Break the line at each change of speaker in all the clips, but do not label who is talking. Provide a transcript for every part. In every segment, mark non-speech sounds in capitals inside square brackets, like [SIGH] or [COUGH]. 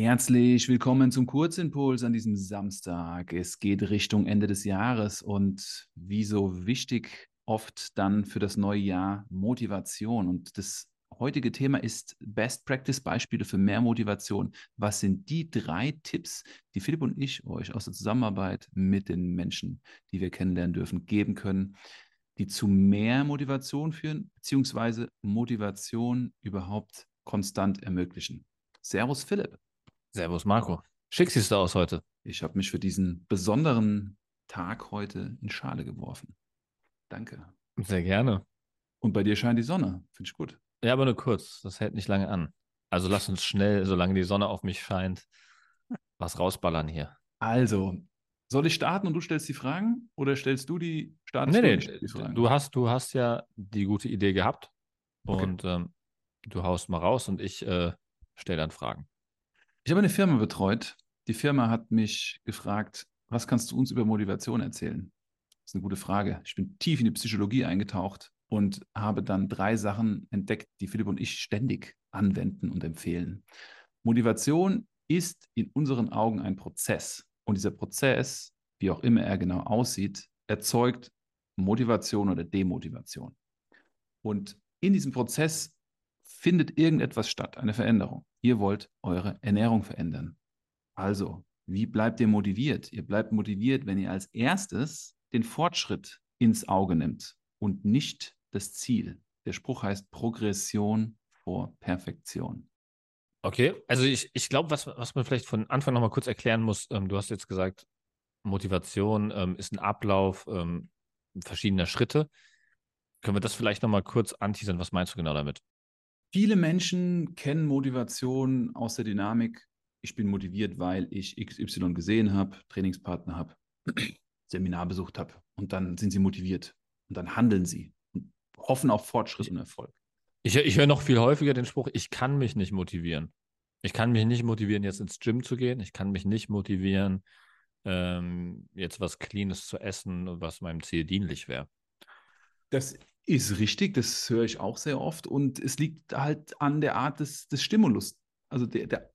Herzlich willkommen zum Kurzimpuls an diesem Samstag. Es geht Richtung Ende des Jahres und wie so wichtig oft dann für das neue Jahr Motivation. Und das heutige Thema ist Best Practice Beispiele für mehr Motivation. Was sind die drei Tipps, die Philipp und ich euch aus der Zusammenarbeit mit den Menschen, die wir kennenlernen dürfen, geben können, die zu mehr Motivation führen, beziehungsweise Motivation überhaupt konstant ermöglichen? Servus Philipp.
Servus Marco. Schick siehst du aus heute.
Ich habe mich für diesen besonderen Tag heute in Schale geworfen. Danke.
Sehr gerne.
Und bei dir scheint die Sonne. Finde ich gut.
Ja, aber nur kurz. Das hält nicht lange an. Also lass uns schnell, solange die Sonne auf mich scheint, was rausballern hier.
Also, soll ich starten und du stellst die Fragen? Oder stellst du die
starten? Nee, nee, die Fragen? Du, hast, du hast ja die gute Idee gehabt. Okay. Und ähm, du haust mal raus und ich äh, stelle dann Fragen.
Ich habe eine Firma betreut. Die Firma hat mich gefragt, was kannst du uns über Motivation erzählen? Das ist eine gute Frage. Ich bin tief in die Psychologie eingetaucht und habe dann drei Sachen entdeckt, die Philipp und ich ständig anwenden und empfehlen. Motivation ist in unseren Augen ein Prozess. Und dieser Prozess, wie auch immer er genau aussieht, erzeugt Motivation oder Demotivation. Und in diesem Prozess findet irgendetwas statt, eine Veränderung. Ihr wollt eure Ernährung verändern. Also, wie bleibt ihr motiviert? Ihr bleibt motiviert, wenn ihr als erstes den Fortschritt ins Auge nimmt und nicht das Ziel. Der Spruch heißt Progression vor Perfektion.
Okay, also ich, ich glaube, was, was man vielleicht von Anfang nochmal kurz erklären muss, ähm, du hast jetzt gesagt, Motivation ähm, ist ein Ablauf ähm, verschiedener Schritte. Können wir das vielleicht nochmal kurz anteasern? Was meinst du genau damit?
Viele Menschen kennen Motivation aus der Dynamik. Ich bin motiviert, weil ich XY gesehen habe, Trainingspartner habe, [CLEARS THROAT] Seminar besucht habe. Und dann sind sie motiviert. Und dann handeln sie und hoffen auf Fortschritt und Erfolg.
Ich, ich höre noch viel häufiger den Spruch, ich kann mich nicht motivieren. Ich kann mich nicht motivieren, jetzt ins Gym zu gehen. Ich kann mich nicht motivieren, ähm, jetzt was Cleanes zu essen, was meinem Ziel dienlich wäre.
Das ist richtig, das höre ich auch sehr oft. Und es liegt halt an der Art des, des Stimulus, also der, der,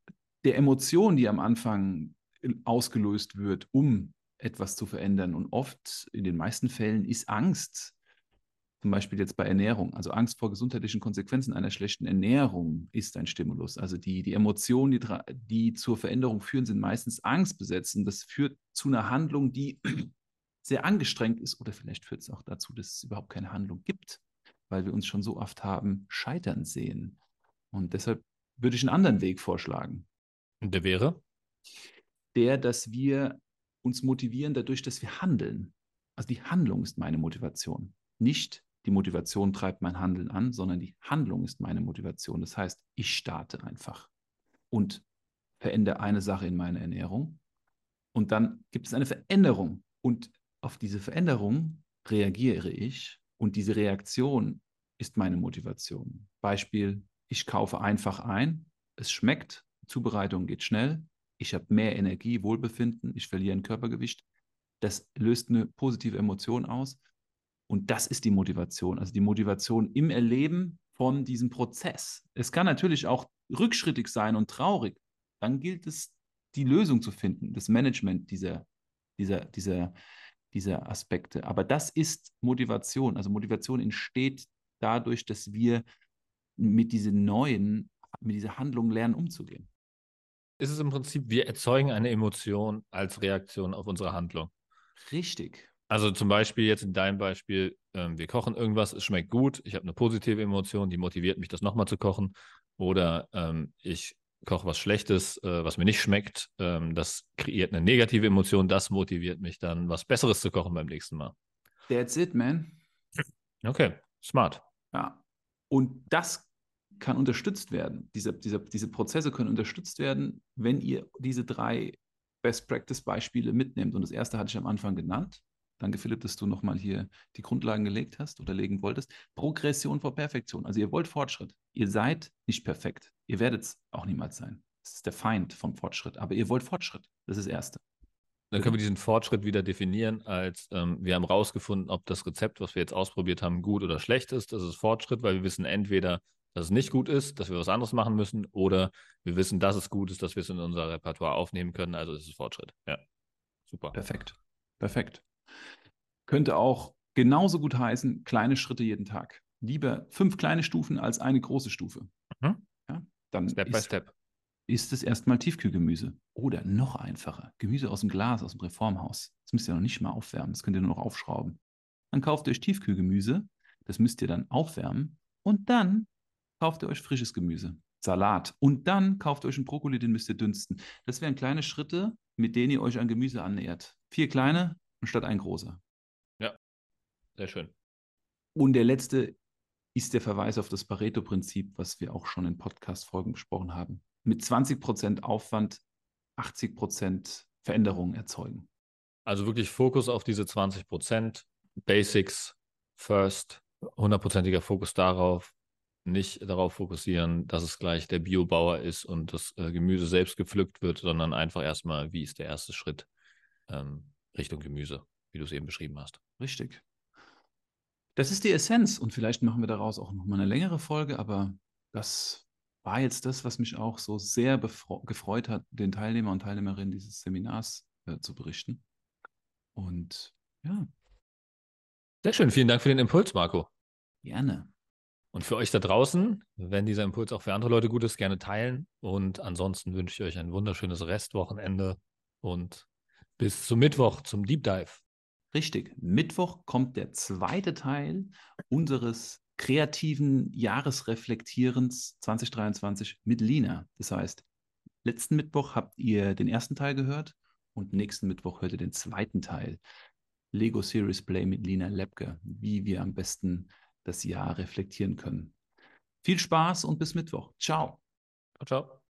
der Emotion, die am Anfang ausgelöst wird, um etwas zu verändern. Und oft, in den meisten Fällen, ist Angst, zum Beispiel jetzt bei Ernährung, also Angst vor gesundheitlichen Konsequenzen einer schlechten Ernährung ist ein Stimulus. Also die, die Emotionen, die, die zur Veränderung führen, sind meistens angstbesetzt. das führt zu einer Handlung, die sehr angestrengt ist oder vielleicht führt es auch dazu, dass es überhaupt keine Handlung gibt, weil wir uns schon so oft haben scheitern sehen. Und deshalb würde ich einen anderen Weg vorschlagen.
Und der wäre?
Der, dass wir uns motivieren dadurch, dass wir handeln. Also die Handlung ist meine Motivation. Nicht die Motivation treibt mein Handeln an, sondern die Handlung ist meine Motivation. Das heißt, ich starte einfach und verändere eine Sache in meiner Ernährung. Und dann gibt es eine Veränderung. Und auf diese Veränderung reagiere ich und diese Reaktion ist meine Motivation. Beispiel, ich kaufe einfach ein, es schmeckt, Zubereitung geht schnell, ich habe mehr Energie, Wohlbefinden, ich verliere ein Körpergewicht. Das löst eine positive Emotion aus und das ist die Motivation, also die Motivation im Erleben von diesem Prozess. Es kann natürlich auch rückschrittig sein und traurig. Dann gilt es, die Lösung zu finden, das Management dieser, dieser, dieser, dieser Aspekte. Aber das ist Motivation. Also Motivation entsteht dadurch, dass wir mit diesen neuen, mit dieser Handlung lernen, umzugehen.
Ist es im Prinzip, wir erzeugen eine Emotion als Reaktion auf unsere Handlung.
Richtig.
Also zum Beispiel jetzt in deinem Beispiel, ähm, wir kochen irgendwas, es schmeckt gut, ich habe eine positive Emotion, die motiviert mich, das nochmal zu kochen. Oder ähm, ich koche was Schlechtes, äh, was mir nicht schmeckt, ähm, das kreiert eine negative Emotion, das motiviert mich dann, was Besseres zu kochen beim nächsten Mal.
That's it, man.
Okay, smart.
Ja. Und das kann unterstützt werden. Diese, diese, diese Prozesse können unterstützt werden, wenn ihr diese drei Best Practice Beispiele mitnehmt. Und das erste hatte ich am Anfang genannt. Danke, Philipp, dass du nochmal hier die Grundlagen gelegt hast oder legen wolltest. Progression vor Perfektion. Also ihr wollt Fortschritt. Ihr seid nicht perfekt. Ihr werdet es auch niemals sein. Das ist der Feind vom Fortschritt. Aber ihr wollt Fortschritt. Das ist das Erste.
Dann können wir diesen Fortschritt wieder definieren als, ähm, wir haben rausgefunden, ob das Rezept, was wir jetzt ausprobiert haben, gut oder schlecht ist. Das ist Fortschritt, weil wir wissen, entweder dass es nicht gut ist, dass wir was anderes machen müssen, oder wir wissen, dass es gut ist, dass wir es in unser Repertoire aufnehmen können. Also ist es Fortschritt. Ja, super.
Perfekt. Perfekt. Könnte auch genauso gut heißen, kleine Schritte jeden Tag. Lieber fünf kleine Stufen als eine große Stufe.
Mhm.
Ja, dann
Step by
ist,
Step.
ist es erstmal Tiefkühlgemüse. Oder noch einfacher, Gemüse aus dem Glas, aus dem Reformhaus. Das müsst ihr noch nicht mal aufwärmen, das könnt ihr nur noch aufschrauben. Dann kauft ihr euch Tiefkühlgemüse, das müsst ihr dann aufwärmen und dann kauft ihr euch frisches Gemüse, Salat und dann kauft ihr euch einen Brokkoli, den müsst ihr dünsten. Das wären kleine Schritte, mit denen ihr euch an Gemüse annähert. Vier kleine anstatt ein großer.
Sehr schön.
Und der letzte ist der Verweis auf das Pareto-Prinzip, was wir auch schon in Podcast-Folgen besprochen haben. Mit 20% Aufwand 80% Veränderungen erzeugen.
Also wirklich Fokus auf diese 20 Prozent, Basics first, hundertprozentiger Fokus darauf, nicht darauf fokussieren, dass es gleich der Biobauer ist und das äh, Gemüse selbst gepflückt wird, sondern einfach erstmal, wie ist der erste Schritt ähm, Richtung Gemüse, wie du es eben beschrieben hast.
Richtig. Das ist die Essenz und vielleicht machen wir daraus auch nochmal eine längere Folge, aber das war jetzt das, was mich auch so sehr gefreut hat, den Teilnehmer und Teilnehmerinnen dieses Seminars äh, zu berichten. Und ja.
Sehr schön, vielen Dank für den Impuls, Marco.
Gerne.
Und für euch da draußen, wenn dieser Impuls auch für andere Leute gut ist, gerne teilen. Und ansonsten wünsche ich euch ein wunderschönes Restwochenende und bis zum Mittwoch zum Deep Dive.
Richtig. Mittwoch kommt der zweite Teil unseres kreativen Jahresreflektierens 2023 mit Lina. Das heißt, letzten Mittwoch habt ihr den ersten Teil gehört und nächsten Mittwoch hört ihr den zweiten Teil. Lego Series Play mit Lina Lepke, wie wir am besten das Jahr reflektieren können. Viel Spaß und bis Mittwoch. Ciao.
Ciao, ciao.